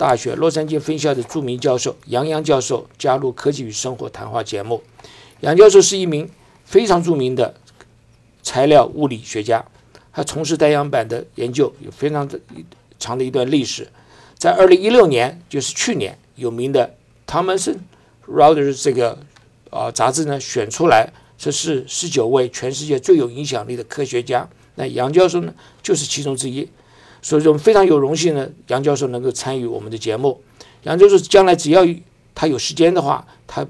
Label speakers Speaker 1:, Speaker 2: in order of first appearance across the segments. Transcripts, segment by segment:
Speaker 1: 大学洛杉矶分校的著名教授杨洋教授加入《科技与生活》谈话节目。杨教授是一名非常著名的材料物理学家，他从事太阳板的研究有非常的长的一段历史。在二零一六年，就是去年，有名的 Thomson Reuters 这个啊杂志呢选出来，这是十九位全世界最有影响力的科学家。那杨教授呢就是其中之一。所以说，我们非常有荣幸呢，杨教授能够参与我们的节目。杨教授将来只要他有时间的话，他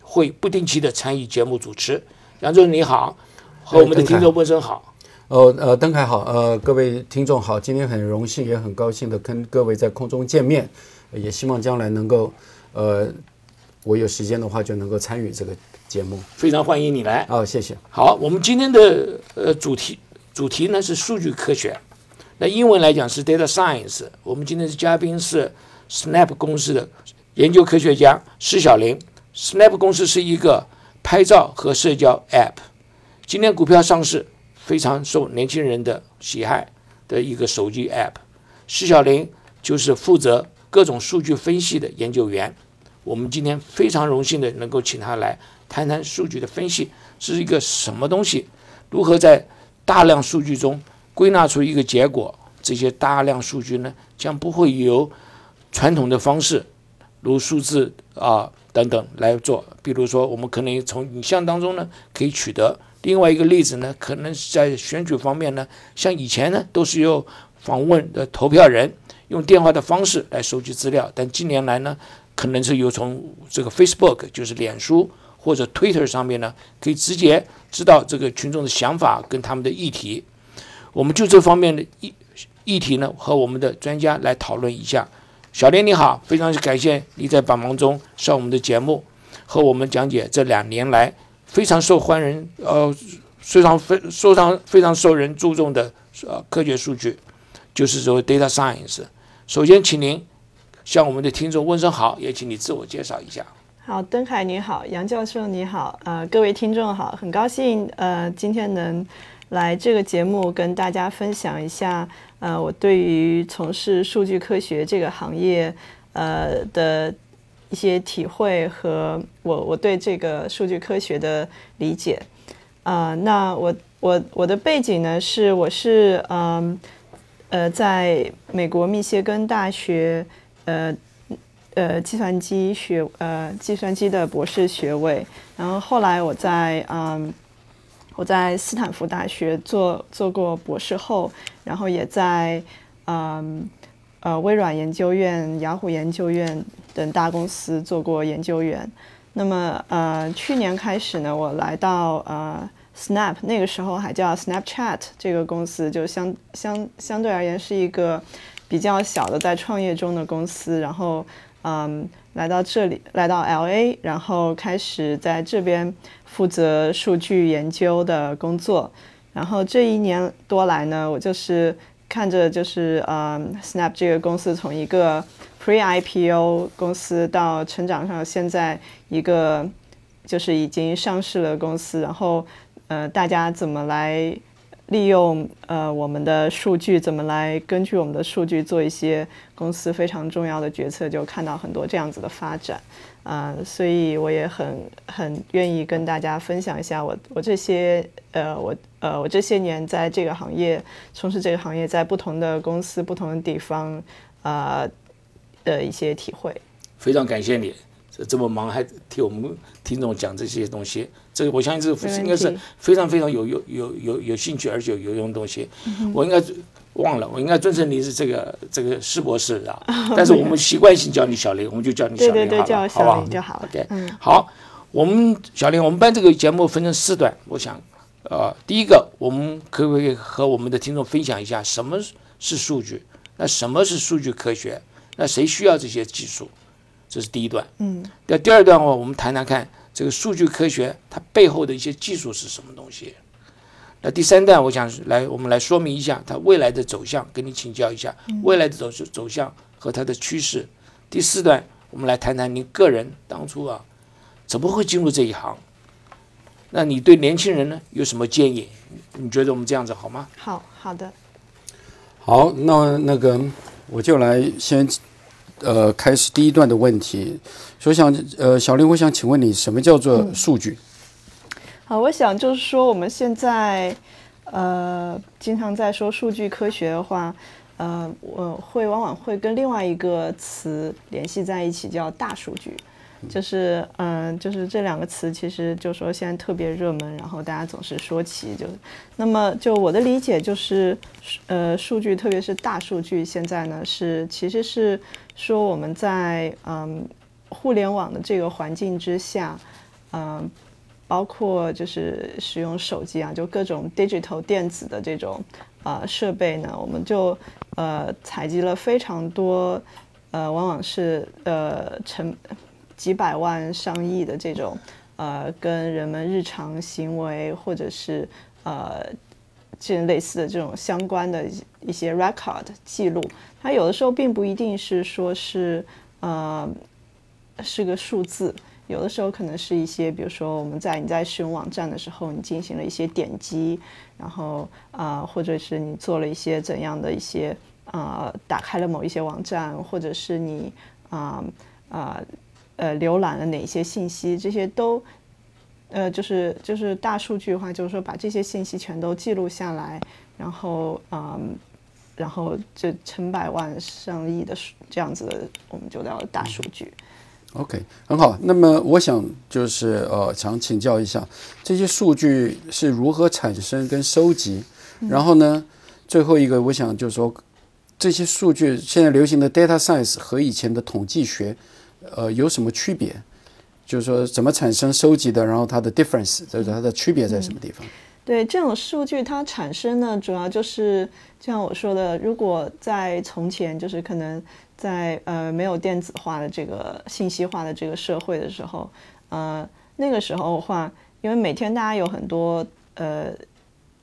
Speaker 1: 会不定期的参与节目主持。杨教授你好，和我们的听众问声好。
Speaker 2: 哦，呃，邓凯好，呃，各位听众好，今天很荣幸也很高兴的跟各位在空中见面，也希望将来能够，呃，我有时间的话就能够参与这个节目。
Speaker 1: 非常欢迎你来。
Speaker 2: 哦，谢谢。
Speaker 1: 好，我们今天的呃主题主题呢是数据科学。那英文来讲是 data science。我们今天的嘉宾是 Snap 公司的研究科学家施小林。Snap 公司是一个拍照和社交 App，今天股票上市，非常受年轻人的喜爱的一个手机 App。施小林就是负责各种数据分析的研究员。我们今天非常荣幸的能够请他来谈谈数据的分析是一个什么东西，如何在大量数据中。归纳出一个结果，这些大量数据呢，将不会由传统的方式，如数字啊等等来做。比如说，我们可能从影像当中呢可以取得。另外一个例子呢，可能在选举方面呢，像以前呢都是由访问的投票人用电话的方式来收集资料，但近年来呢，可能是由从这个 Facebook 就是脸书或者 Twitter 上面呢，可以直接知道这个群众的想法跟他们的议题。我们就这方面的议议题呢，和我们的专家来讨论一下。小林你好，非常感谢你在百忙中上我们的节目，和我们讲解这两年来非常受欢迎、呃非常非非常非常受人注重的呃科学数据，就是说 data science。首先，请您向我们的听众问声好，也请你自我介绍一下。
Speaker 3: 好，登海你好，杨教授你好，呃，各位听众好，很高兴呃今天能。来这个节目跟大家分享一下，呃，我对于从事数据科学这个行业，呃的一些体会和我我对这个数据科学的理解。啊，那我我我的背景呢是我是嗯呃在美国密歇根大学呃呃计算机学呃计算机的博士学位，然后后来我在嗯。我在斯坦福大学做做过博士后，然后也在嗯呃微软研究院、雅虎研究院等大公司做过研究员。那么呃去年开始呢，我来到呃 Snap，那个时候还叫 Snapchat 这个公司，就相相相对而言是一个比较小的在创业中的公司。然后嗯来到这里，来到 LA，然后开始在这边。负责数据研究的工作，然后这一年多来呢，我就是看着就是呃，Snap 这个公司从一个 Pre-IPO 公司到成长上现在一个就是已经上市了公司，然后呃，大家怎么来利用呃我们的数据，怎么来根据我们的数据做一些公司非常重要的决策，就看到很多这样子的发展。啊，所以我也很很愿意跟大家分享一下我我这些呃我呃我这些年在这个行业从事这个行业，在不同的公司不同的地方啊的一些体会。
Speaker 1: 非常感谢你这这么忙还替我们听众讲这些东西，这个我相信这个应该是非常非常有有有有有兴趣而且有用的东西。我应该。忘了，我应该尊称你是这个这个施博士啊，但是我们习惯性叫你小林，我们就叫你小林好了，好
Speaker 3: 吧？就好了。
Speaker 1: OK，好，我们小林，我们班这个节目分成四段，我想，呃，第一个，我们可不可以和我们的听众分享一下什么是数据？那什么是数据科学？那谁需要这些技术？这是第一段。嗯，那第二段的话，我们谈谈看这个数据科学它背后的一些技术是什么东西。那第三段，我想来我们来说明一下它未来的走向，跟你请教一下未来的走走向和它的趋势。第四段，我们来谈谈您个人当初啊怎么会进入这一行？那你对年轻人呢有什么建议？你觉得我们这样子好吗？
Speaker 3: 好好的，
Speaker 2: 好，那那个我就来先呃开始第一段的问题。所以想呃小林，我想请问你，什么叫做数据？
Speaker 3: 好，我想就是说，我们现在呃经常在说数据科学的话，呃，我会往往会跟另外一个词联系在一起，叫大数据。就是嗯，就是这两个词，其实就说现在特别热门，然后大家总是说起，就那么就我的理解就是，呃，数据特别是大数据，现在呢是其实是说我们在嗯互联网的这个环境之下，嗯。包括就是使用手机啊，就各种 digital 电子的这种呃设备呢，我们就呃采集了非常多呃，往往是呃成几百万上亿的这种呃跟人们日常行为或者是呃这类似的这种相关的一些 record 记录，它有的时候并不一定是说是呃是个数字。有的时候可能是一些，比如说我们在你在使用网站的时候，你进行了一些点击，然后啊，或者是你做了一些怎样的一些啊，打开了某一些网站，或者是你啊啊呃浏览了哪些信息，这些都呃就是就是大数据的话，就是说把这些信息全都记录下来，然后嗯，然后这成百万上亿的数这样子的，我们就叫大数据。
Speaker 2: OK，很好。那么我想就是呃，想请教一下，这些数据是如何产生跟收集？然后呢，最后一个我想就是说，这些数据现在流行的 data science 和以前的统计学，呃，有什么区别？就是说怎么产生、收集的？然后它的 difference，就是它的区别在什么地方？
Speaker 3: 对，这种数据它产生呢，主要就是就像我说的，如果在从前，就是可能。在呃没有电子化的这个信息化的这个社会的时候，呃那个时候的话，因为每天大家有很多呃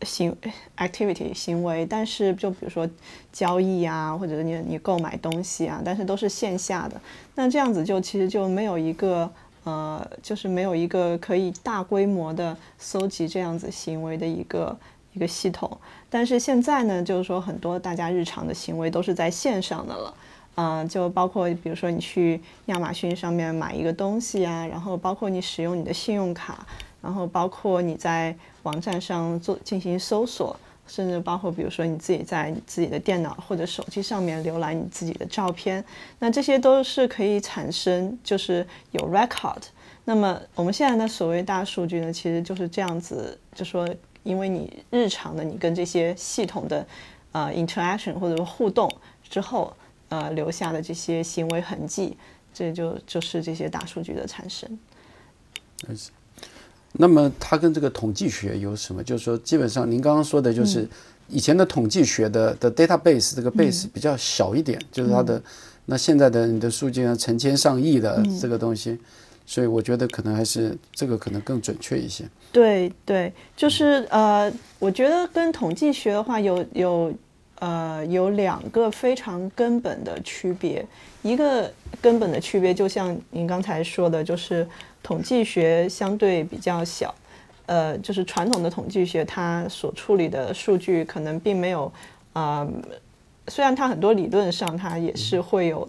Speaker 3: 行 activity 行为，但是就比如说交易啊，或者你你购买东西啊，但是都是线下的，那这样子就其实就没有一个呃就是没有一个可以大规模的搜集这样子行为的一个一个系统。但是现在呢，就是说很多大家日常的行为都是在线上的了。嗯，就包括比如说你去亚马逊上面买一个东西啊，然后包括你使用你的信用卡，然后包括你在网站上做进行搜索，甚至包括比如说你自己在你自己的电脑或者手机上面浏览你自己的照片，那这些都是可以产生就是有 record。那么我们现在的所谓大数据呢，其实就是这样子，就说因为你日常的你跟这些系统的呃 interaction 或者互动之后。呃，留下的这些行为痕迹，这就就是这些大数据的产生。
Speaker 2: 那么它跟这个统计学有什么？就是说，基本上您刚刚说的就是以前的统计学的的 database 这个 base 比较小一点，就是它的那现在的你的数据呢成千上亿的这个东西，所以我觉得可能还是这个可能更准确一些。
Speaker 3: 对对，就是呃，我觉得跟统计学的话有有。呃，有两个非常根本的区别。一个根本的区别，就像您刚才说的，就是统计学相对比较小。呃，就是传统的统计学，它所处理的数据可能并没有啊，虽然它很多理论上它也是会有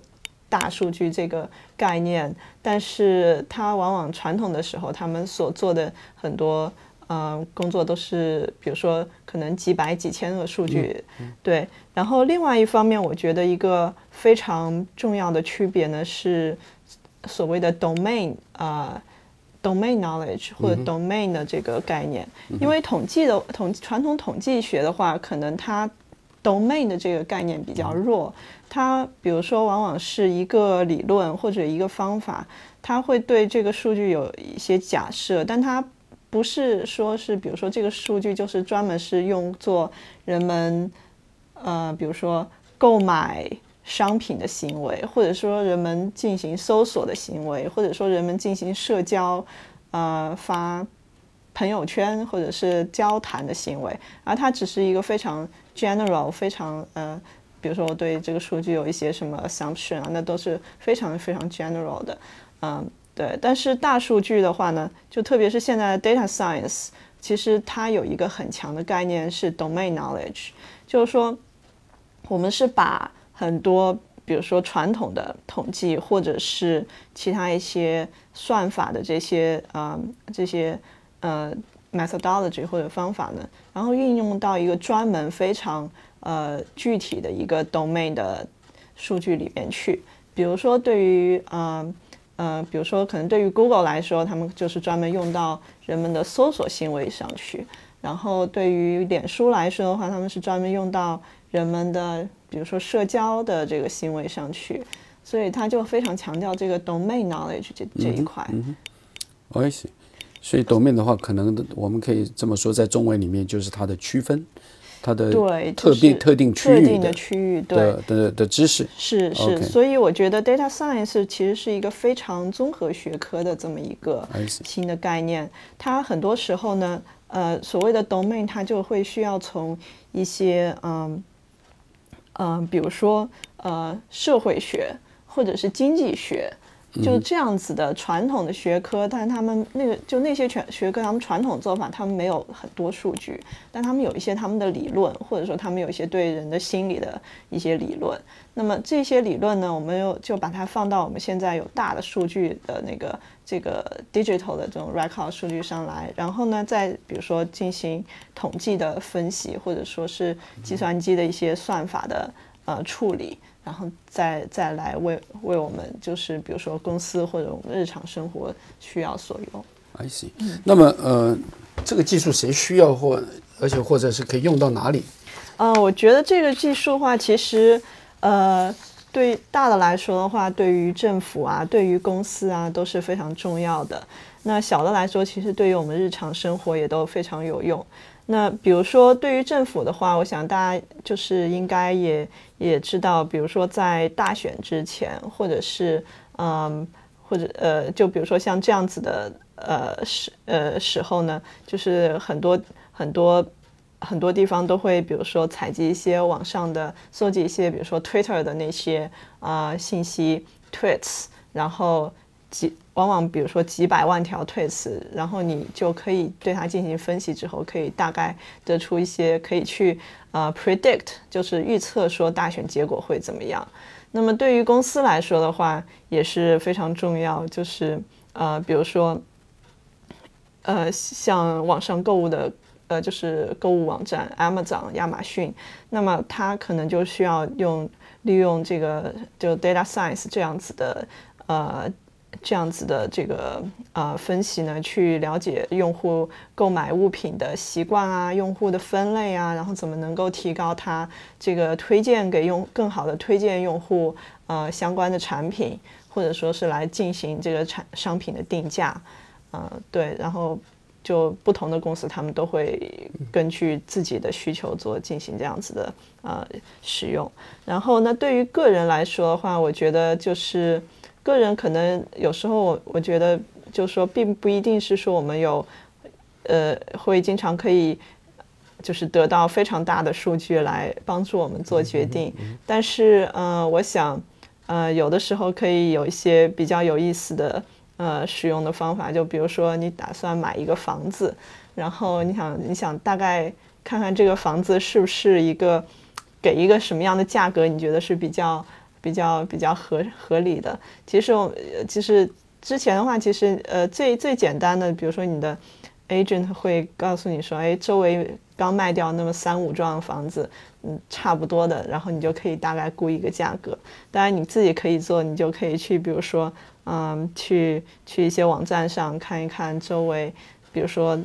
Speaker 3: 大数据这个概念，但是它往往传统的时候，他们所做的很多。嗯，工作都是，比如说可能几百几千个数据，对。然后另外一方面，我觉得一个非常重要的区别呢是所谓的 domain 啊，domain knowledge 或者 domain 的这个概念。因为统计的统传统统计学的话，可能它 domain 的这个概念比较弱。它比如说往往是一个理论或者一个方法，它会对这个数据有一些假设，但它不是说，是比如说这个数据就是专门是用作人们，呃，比如说购买商品的行为，或者说人们进行搜索的行为，或者说人们进行社交，呃，发朋友圈或者是交谈的行为，而它只是一个非常 general、非常呃，比如说我对这个数据有一些什么 assumption 啊，那都是非常非常 general 的，嗯，对。但是大数据的话呢，就特别是现在的 data science，其实它有一个很强的概念是 domain knowledge，就是说我们是把很多，比如说传统的统计，或者是其他一些算法的这些呃这些呃 methodology 或者方法呢，然后运用到一个专门非常呃具体的一个 domain 的数据里面去。比如说对于呃呃，比如说可能对于 Google 来说，他们就是专门用到人们的搜索行为上去；然后对于脸书来说的话，他们是专门用到人们的。比如说社交的这个行为上去，所以他就非常强调这个 domain knowledge 这这一块。
Speaker 2: 所以 domain 的话，可能我们可以这么说，在中文里面就是它的区分，它的
Speaker 3: 对
Speaker 2: 特定特定区域
Speaker 3: 的区域
Speaker 2: 对的的知识。
Speaker 3: 是是，所以我觉得 data science 其实是一个非常综合学科的这么一个新的概念。它很多时候呢，呃，所谓的 domain，它就会需要从一些嗯。嗯，比如说，呃，社会学或者是经济学。就这样子的传统的学科，但是他们那个就那些全学科，他们传统做法，他们没有很多数据，但他们有一些他们的理论，或者说他们有一些对人的心理的一些理论。那么这些理论呢，我们又就把它放到我们现在有大的数据的那个这个 digital 的这种 record 数据上来，然后呢，再比如说进行统计的分析，或者说是计算机的一些算法的呃处理。然后再再来为为我们就是比如说公司或者我们日常生活需要所用。
Speaker 2: I see。那么呃，这个技术谁需要或而且或者是可以用到哪里？
Speaker 3: 嗯，我觉得这个技术的话，其实呃，对大的来说的话，对于政府啊，对于公司啊都是非常重要的。那小的来说，其实对于我们日常生活也都非常有用。那比如说，对于政府的话，我想大家就是应该也也知道，比如说在大选之前，或者是嗯，或者呃，就比如说像这样子的呃时呃时候呢，就是很多很多很多地方都会，比如说采集一些网上的，搜集一些，比如说 Twitter 的那些啊信息 tweets，然后。几往往比如说几百万条推词，然后你就可以对它进行分析之后，可以大概得出一些可以去呃 predict，就是预测说大选结果会怎么样。那么对于公司来说的话，也是非常重要，就是呃比如说呃像网上购物的呃就是购物网站 Amazon 亚马逊，那么它可能就需要用利用这个就 data science 这样子的呃。这样子的这个呃分析呢，去了解用户购买物品的习惯啊，用户的分类啊，然后怎么能够提高它这个推荐给用更好的推荐用户呃相关的产品，或者说是来进行这个产商品的定价，呃对，然后就不同的公司他们都会根据自己的需求做进行这样子的呃使用。然后那对于个人来说的话，我觉得就是。个人可能有时候我我觉得就是说，并不一定是说我们有，呃，会经常可以，就是得到非常大的数据来帮助我们做决定。但是，呃，我想，呃，有的时候可以有一些比较有意思的，呃，使用的方法。就比如说，你打算买一个房子，然后你想你想大概看看这个房子是不是一个给一个什么样的价格，你觉得是比较。比较比较合合理的，其实我其实之前的话，其实呃最最简单的，比如说你的 agent 会告诉你说，哎，周围刚卖掉那么三五幢房子，嗯，差不多的，然后你就可以大概估一个价格。当然你自己可以做，你就可以去，比如说，嗯，去去一些网站上看一看周围，比如说，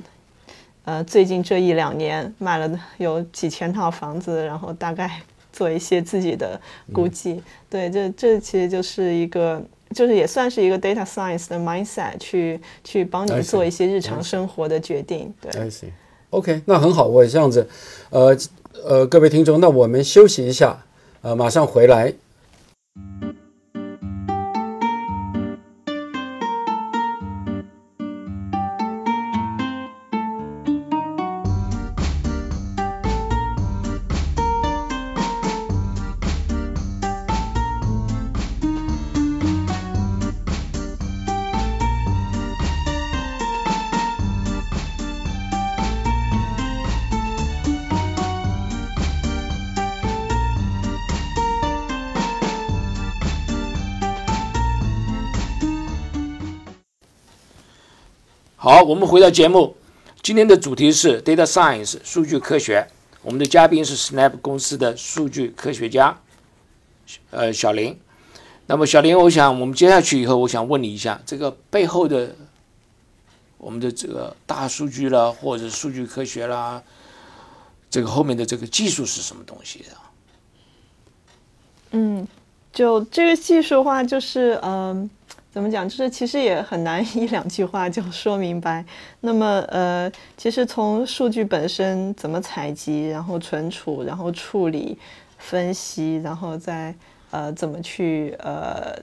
Speaker 3: 呃，最近这一两年卖了有几千套房子，然后大概。做一些自己的估计，对，这这其实就是一个，就是也算是一个 data science 的 mindset，去去帮你做一些日常生活的决定。对
Speaker 2: ，I see，OK，那很好，我这样子，呃呃，各位听众，那我们休息一下，呃，马上回来，
Speaker 1: 好，我们回到节目，今天的主题是 data science 数据科学。我们的嘉宾是 Snap 公司的数据科学家，呃，小林。那么小林，我想我们接下去以后，我想问你一下，这个背后的我们的这个大数据啦，或者数据科学啦，这个后面的这个技术是什么东西的？
Speaker 3: 嗯，就这个技术的话，就是嗯。怎么讲？就是其实也很难一两句话就说明白。那么，呃，其实从数据本身怎么采集，然后存储，然后处理、分析，然后再呃怎么去呃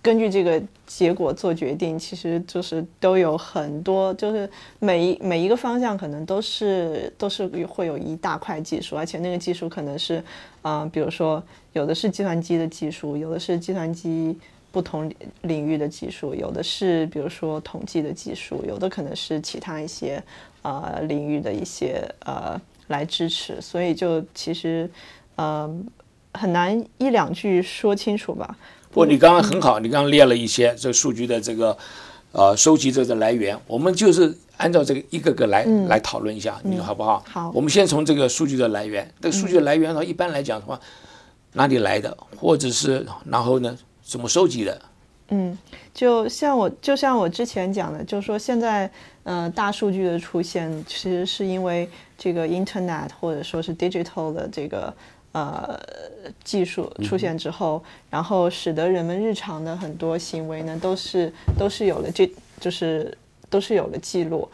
Speaker 3: 根据这个结果做决定，其实就是都有很多，就是每一每一个方向可能都是都是会有一大块技术，而且那个技术可能是啊，比如说有的是计算机的技术，有的是计算机。不同领域的技术，有的是比如说统计的技术，有的可能是其他一些呃领域的一些呃来支持，所以就其实呃很难一两句说清楚吧。
Speaker 1: 不，你刚刚很好，你刚刚列了一些这个数据的这个呃收集者的来源，我们就是按照这个一个个来来讨论一下，你说好不好？
Speaker 3: 好。
Speaker 1: 我们先从这个数据的来源，这个数据的来源的话，一般来讲的话，哪里来的，或者是然后呢？怎么收集的？
Speaker 3: 嗯，就像我就像我之前讲的，就是说现在呃大数据的出现，其实是因为这个 Internet 或者说是 digital 的这个呃技术出现之后，然后使得人们日常的很多行为呢，都是都是有了这就是都是有了记录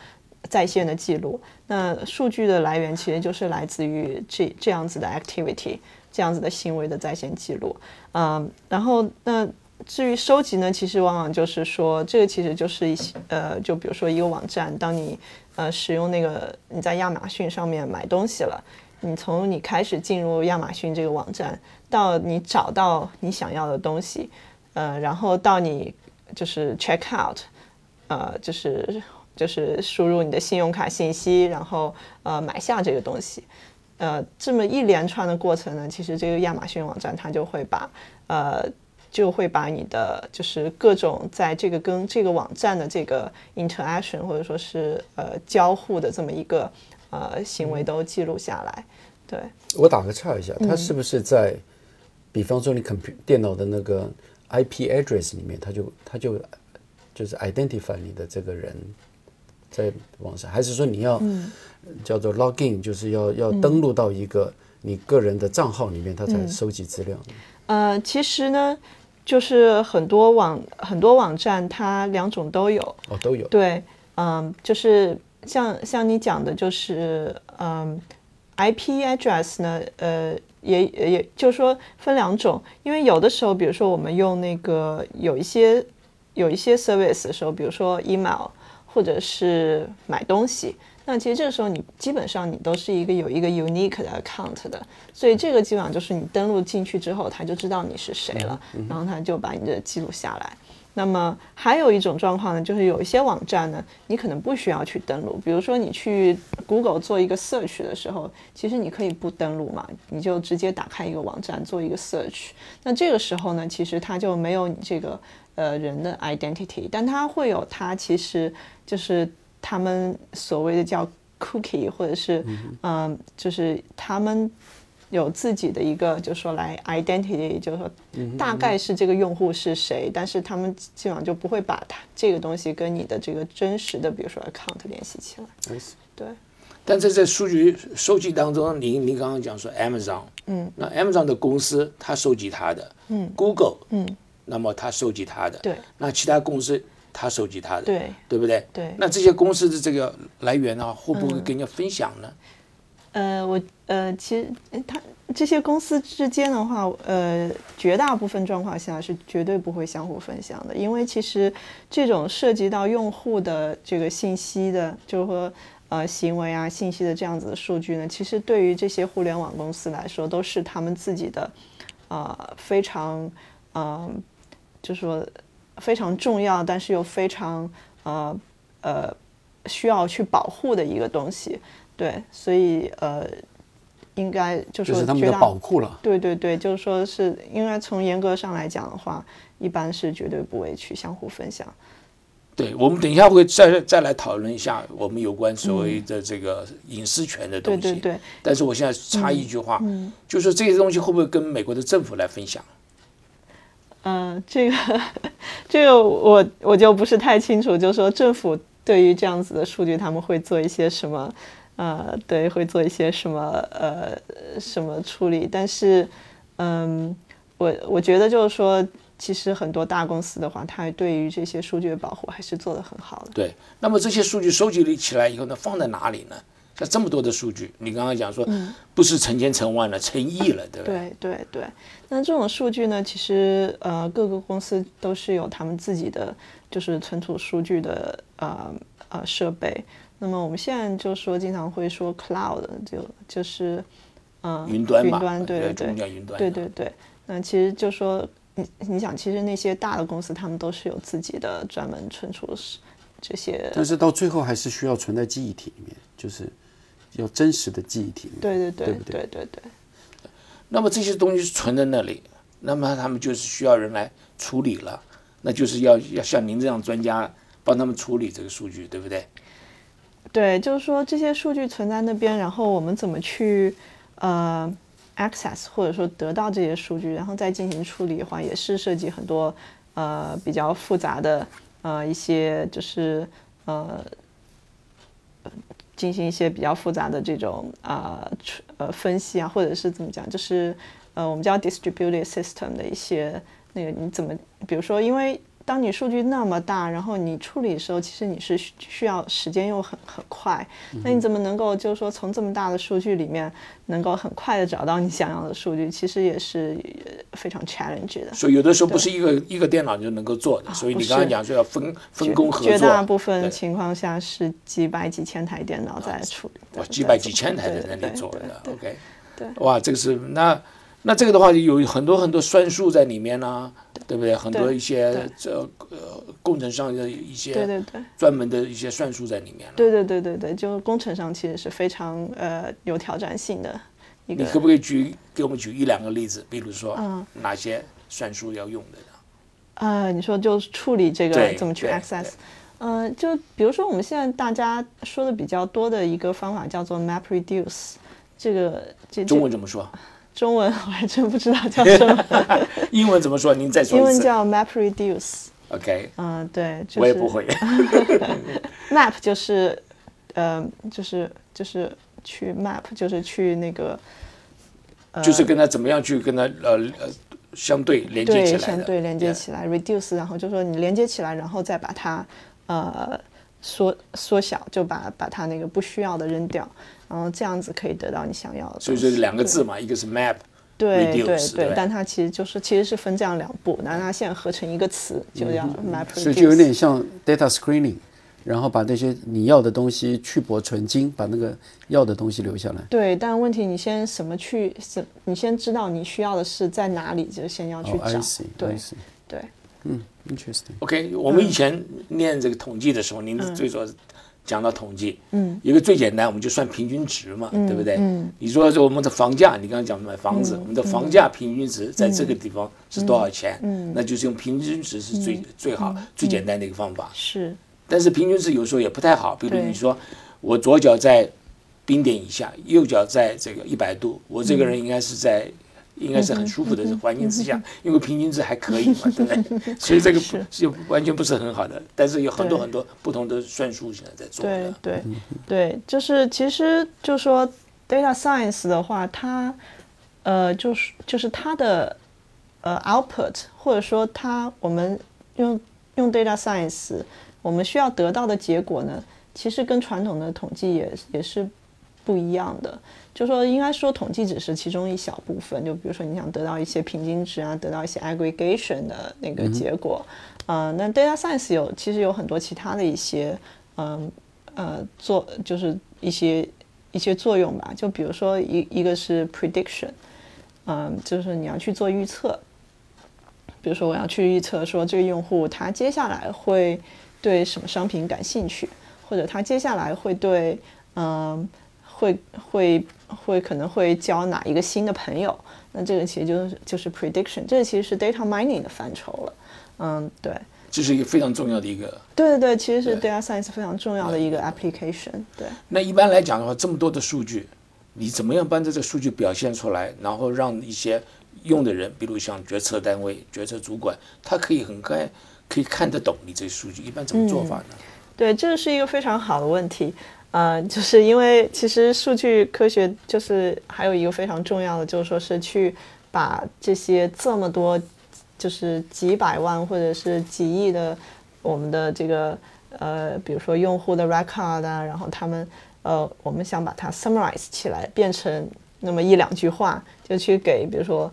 Speaker 3: 在线的记录。那数据的来源其实就是来自于这这样子的 activity。这样子的行为的在线记录，嗯，然后那至于收集呢，其实往往就是说，这个其实就是一些呃，就比如说一个网站，当你呃使用那个你在亚马逊上面买东西了，你从你开始进入亚马逊这个网站，到你找到你想要的东西，呃，然后到你就是 check out，呃，就是就是输入你的信用卡信息，然后呃买下这个东西。呃，这么一连串的过程呢，其实这个亚马逊网站它就会把，呃，就会把你的就是各种在这个跟这个网站的这个 interaction 或者说是呃交互的这么一个呃行为都记录下来。对，
Speaker 2: 我打个岔一下，它是不是在，比方说你 computer 电脑的那个 IP address 里面，它就它就就是 identify 你的这个人。在网上，还是说你要叫做 login，就是要要登录到一个你个人的账号里面，它才收集资料。
Speaker 3: 呃，其实呢，就是很多网很多网站，它两种都有。
Speaker 2: 哦，都有。
Speaker 3: 对，嗯，就是像像你讲的，就是嗯，IP address 呢，呃，也也就是说分两种，因为有的时候，比如说我们用那个有一些有一些 service 的时候，比如说 email。或者是买东西，那其实这个时候你基本上你都是一个有一个 unique 的 account 的，所以这个基本上就是你登录进去之后，他就知道你是谁了，然后他就把你的记录下来。那么还有一种状况呢，就是有一些网站呢，你可能不需要去登录，比如说你去 Google 做一个 search 的时候，其实你可以不登录嘛，你就直接打开一个网站做一个 search。那这个时候呢，其实它就没有你这个呃人的 identity，但它会有它其实。就是他们所谓的叫 cookie，或者是嗯，就是他们有自己的一个，就是说来 identity，就是说大概是这个用户是谁，但是他们基本上就不会把它这个东西跟你的这个真实的，比如说 account 联系起来。对。
Speaker 1: 但在这数据收集当中，您您刚刚讲说 Amazon，嗯，那 Amazon 的公司它收集它的，嗯，Google，嗯，那么它收集它的，
Speaker 3: 对，
Speaker 1: 那其他公司。他收集他的，
Speaker 3: 对
Speaker 1: 对不对？
Speaker 3: 对。
Speaker 1: 那这些公司的这个来源呢，会不会跟人家分享呢？
Speaker 3: 呃，我呃，其实他这些公司之间的话，呃，绝大部分状况下是绝对不会相互分享的，因为其实这种涉及到用户的这个信息的，就是说呃行为啊、信息的这样子的数据呢，其实对于这些互联网公司来说，都是他们自己的呃非常呃，就是说非常重要，但是又非常呃呃需要去保护的一个东西。对，所以呃，应该就
Speaker 2: 就是他们的宝库了。
Speaker 3: 对对对，就是说是应该从严格上来讲的话，一般是绝对不会去相互分享。
Speaker 1: 对，我们等一下会再再来讨论一下我们有关所谓的这个隐私权的东西。
Speaker 3: 对对对，
Speaker 1: 但是我现在插一句话，就是说这些东西会不会跟美国的政府来分享？
Speaker 3: 嗯、这个 这个我我就不是太清楚，就是说政府对于这样子的数据，他们会做一些什么？呃，对，会做一些什么呃什么处理？但是，嗯，我我觉得就是说，其实很多大公司的话，它对于这些数据的保护还是做得很好的。
Speaker 1: 对，那么这些数据收集起来以后呢，放在哪里呢？像这么多的数据，你刚刚讲说，不是成千成万了，成亿了，对吧对？
Speaker 3: 对对对，那这种数据呢，其实呃各个公司都是有他们自己的就是存储数据的呃呃设备。那么我们现在就说经常会说 cloud，就就是嗯、
Speaker 1: 云端嘛，
Speaker 3: 云端对对
Speaker 1: 中
Speaker 3: 对
Speaker 1: 叫云端，
Speaker 3: 对对对。那其实就说你你想，其实那些大的公司他们都是有自己的专门存储是这些
Speaker 2: 但是到最后还是需要存在记忆体里面，就是要真实的记忆体里面。
Speaker 3: 对对对
Speaker 2: 对对
Speaker 3: 对对对
Speaker 1: 那么这些东西是存在那里，那么他们就是需要人来处理了，那就是要要像您这样专家帮他们处理这个数据，对不对？
Speaker 3: 对，就是说这些数据存在那边，然后我们怎么去呃 access 或者说得到这些数据，然后再进行处理的话，也是涉及很多呃比较复杂的呃一些就是呃进行一些比较复杂的这种啊呃分析啊，或者是怎么讲，就是呃我们叫 distributed system 的一些那个你怎么，比如说因为。当你数据那么大，然后你处理的时候，其实你是需需要时间又很很快，那你怎么能够就是说从这么大的数据里面能够很快的找到你想要的数据，其实也是呃非常 challenge 的。
Speaker 1: 所以有的时候不是一个一个电脑就能够做的，所以你刚刚讲说要分分工合作，
Speaker 3: 绝大部分情况下是几百几千台电脑在处理，
Speaker 1: 哇，几百几千台在那里做的，OK，
Speaker 3: 对。
Speaker 1: 哇，这个是那那这个的话有很多很多算术在里面呢、对不对？很多一些这呃工程上的一些
Speaker 3: 对对对
Speaker 1: 专门的一些算术在里面了。
Speaker 3: 对对对对对，就工程上其实是非常呃有挑战性的一个
Speaker 1: 你可不可以举给我们举一两个例子？比如说
Speaker 3: 嗯
Speaker 1: 哪些算术要用的呢？
Speaker 3: 呃，你说就处理这个怎么去 access？
Speaker 1: 嗯
Speaker 3: 呃，就比如说我们现在大家说的比较多的一个方法叫做 map reduce，这个这
Speaker 1: 中文怎么说？
Speaker 3: 中文 我还真不知道叫什么，
Speaker 1: 英文怎么说？您再说。
Speaker 3: 英文叫 map reduce。
Speaker 1: OK，
Speaker 3: 嗯、对，就是
Speaker 1: 我也不会。
Speaker 3: map 就是呃就是就是去 map 就是去那个
Speaker 1: 就是跟他怎么样去跟他呃呃相对连接起来，
Speaker 3: 对相对连接起来 reduce，然后就说你连接起来，然后再把它呃缩缩小，就把把它那个不需要的扔掉，然后这样子可以得到你想要的。
Speaker 1: 所以这是两个字嘛，一个是 map，
Speaker 3: 对对
Speaker 1: 对
Speaker 3: 对，但它其实就是其实是分这样两步，然后它现在合成一个词，就叫 map。
Speaker 2: 所以就有点像 data screening，然后把那些你要的东西去薄存精，把那个要的东西留下来。
Speaker 3: 对，但问题你先什么去，什你先知道你需要的是在哪里，就先要去
Speaker 2: 哦
Speaker 3: 找。
Speaker 2: ，I see，
Speaker 3: 对对
Speaker 2: 嗯，interesting。
Speaker 1: OK，我们以前念这个统计的时候，您最早讲到统计，
Speaker 3: 嗯，
Speaker 1: 一个最简单，我们就算平均值嘛，对不对？
Speaker 3: 嗯，
Speaker 1: 你说这我们的房价，你刚刚讲买房子，我们的房价平均值在这个地方是多少钱？
Speaker 3: 嗯
Speaker 1: 那就是用平均值是最最好、最简单的一个方法。
Speaker 3: 是，
Speaker 1: 但是平均值有时候也不太好，比如你说我左脚在冰点以下，右脚在这个一百度，我这个人应该是在。应该是很舒服的环境之下，因为平均值还可以嘛，对不对？所以这个不
Speaker 3: 是
Speaker 1: 是完全不是很好的，但是有很多很多不同的算术现在在做。
Speaker 3: 对对对，就是其实就说 data science 的话，它呃就是就是它的呃 output，或者说它我们用用 data science，我们需要得到的结果呢，其实跟传统的统计也也是不一样的。就说应该说统计只是其中一小部分，就比如说你想得到一些平均值啊，得到一些 aggregation 的那个结果，嗯，那 data science 有其实有很多其他的一些，嗯呃做就是一些一些作用吧，就比如说一一个是 prediction，嗯，就是你要去做预测，比如说我要去预测说这个用户他接下来会对什么商品感兴趣，或者他接下来会对嗯会会。会可能会交哪一个新的朋友？那这个其实就是就是 prediction，这其实是 data mining 的范畴了。嗯，对，
Speaker 1: 这是一个非常重要的一个。
Speaker 3: 对对对，其实是 data science 非常重要的一个 application。对。
Speaker 1: 那一般来讲的话，这么多的数据，你怎么样把这个数据表现出来，然后让一些用的人，比如像决策单位、决策主管，他可以很快可以看得懂你这些数据，一般怎么做法呢？
Speaker 3: 对，这是一个非常好的问题。呃，就是因为其实数据科学就是还有一个非常重要的，就是说是去把这些这么多，就是几百万或者是几亿的我们的这个呃，比如说用户的 record 啊，然后他们呃，我们想把它 summarize 起来，变成那么一两句话，就去给比如说。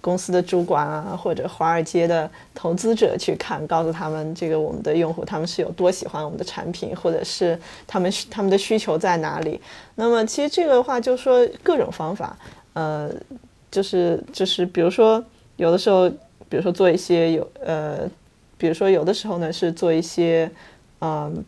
Speaker 3: 公司的主管啊，或者华尔街的投资者去看，告诉他们这个我们的用户他们是有多喜欢我们的产品，或者是他们他们的需求在哪里。那么其实这个的话，就是说各种方法，呃，就是就是比如说有的时候，比如说做一些有呃，比如说有的时候呢是做一些嗯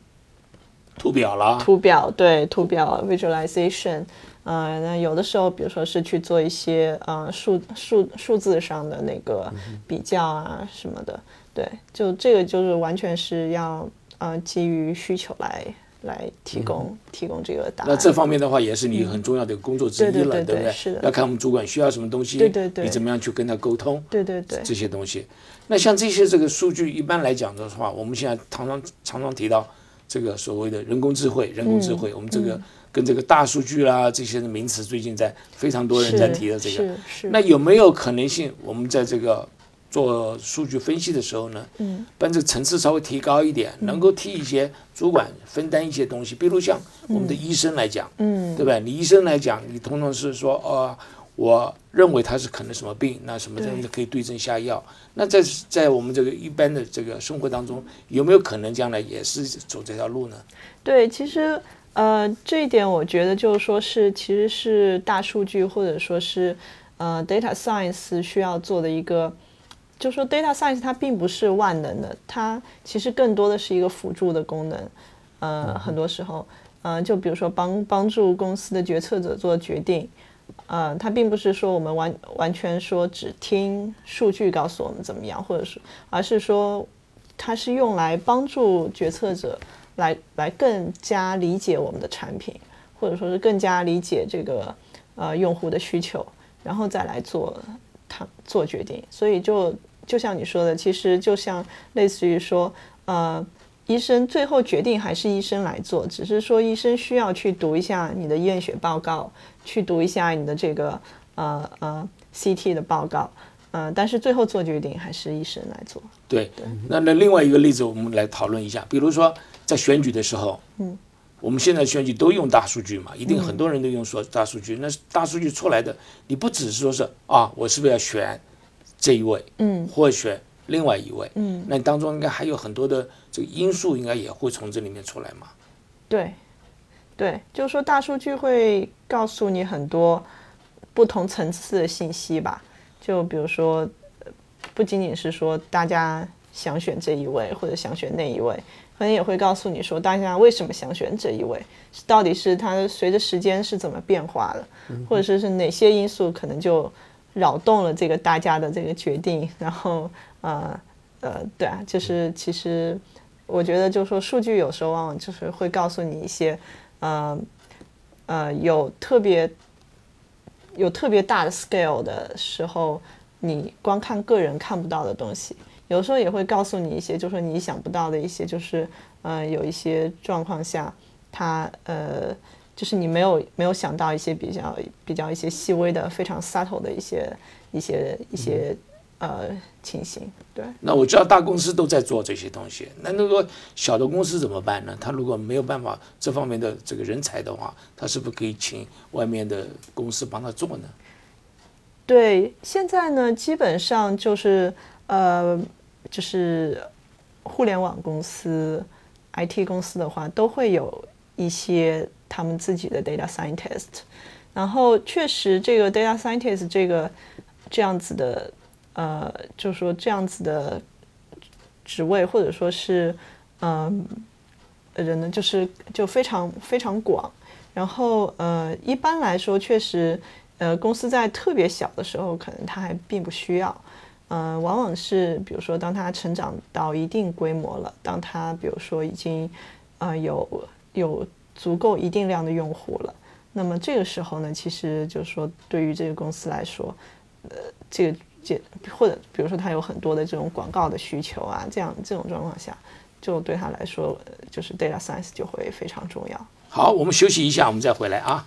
Speaker 1: 图表啦，
Speaker 3: 图表对图表 visualization。呃，那有的时候，比如说是去做一些呃数数数字上的那个比较啊什么的，对，就这个就是完全是要呃基于需求来来提供提供这个答案。
Speaker 1: 那这方面的话，也是你很重要的工作之一了，
Speaker 3: 对
Speaker 1: 不对？
Speaker 3: 是的。
Speaker 1: 要看我们主管需要什么东西，
Speaker 3: 对对对，
Speaker 1: 你怎么样去跟他沟通？
Speaker 3: 对对对，
Speaker 1: 这些东西。那像这些这个数据，一般来讲的话，我们现在常常常常提到这个所谓的人工智慧，人工智慧，我们这个。跟这个大数据啦这些的名词，最近在非常多人在提的这个，那有没有可能性，我们在这个做数据分析的时候呢，嗯，把这个层次稍微提高一点，能够替一些主管分担一些东西，比如像我们的医生来讲，嗯，对吧？你医生来讲，你通常是说，哦，我认为他是可能什么病，那什么东西可以对症下药。那在在我们这个一般的这个生活当中，有没有可能将来也是走这条路呢？
Speaker 3: 对，其实。呃，这一点我觉得就是说是，其实是大数据或者说是呃 data science 需要做的一个，就说 data science 它并不是万能的，它其实更多的是一个辅助的功能。呃，很多时候，呃，就比如说帮帮助公司的决策者做决定，呃，它并不是说我们完完全说只听数据告诉我们怎么样，或者是，而是说它是用来帮助决策者。来来更加理解我们的产品，或者说是更加理解这个呃用户的需求，然后再来做他做决定。所以就就像你说的，其实就像类似于说，呃，医生最后决定还是医生来做，只是说医生需要去读一下你的验血报告，去读一下你的这个呃呃 CT 的报告，嗯，但是最后做决定还是医生来做。
Speaker 1: 对，那那另外一个例子，我们来讨论一下，比如说。在选举的时候，嗯，我们现在选举都用大数据嘛，一定很多人都用说大数据。那大数据出来的，你不只是说是啊，我是不是要选这一位，嗯，或选另外一位，嗯，那当中应该还有很多的这个因素，应该也会从这里面出来嘛。
Speaker 3: 对，对，就是说大数据会告诉你很多不同层次的信息吧。就比如说，不仅仅是说大家想选这一位或者想选那一位。可能也会告诉你说，大家为什么想选这一位，到底是它随着时间是怎么变化的，或者是是哪些因素可能就扰动了这个大家的这个决定。然后，呃呃，对啊，就是其实我觉得，就是说数据有时候往往就是会告诉你一些，呃呃，有特别有特别大的 scale 的时候，你光看个人看不到的东西。有时候也会告诉你一些，就是你想不到的一些，就是呃，有一些状况下，它呃，就是你没有没有想到一些比较比较一些细微的、非常 subtle 的一些一些一些呃情形。对，
Speaker 1: 那我知道大公司都在做这些东西，那那个小的公司怎么办呢？他如果没有办法这方面的这个人才的话，他是不是可以请外面的公司帮他做呢？
Speaker 3: 对，现在呢，基本上就是呃，就是互联网公司、IT 公司的话，都会有一些他们自己的 data scientist。然后，确实，这个 data scientist 这个这样子的，呃，就说这样子的职位，或者说是嗯、人呢，就是就非常非常广。然后，呃，一般来说，确实。呃，公司在特别小的时候，可能它还并不需要。嗯、往往是比如说，当它成长到一定规模了，当它比如说已经呃有有足够一定量的用户了，那么这个时候呢，其实就是说，对于这个公司来说，呃，这个这或者比如说他有很多的这种广告的需求啊，这样这种状况下，就对他来说，就是 data science 就会非常重要。
Speaker 1: 好，我们休息一下，我们再回来啊。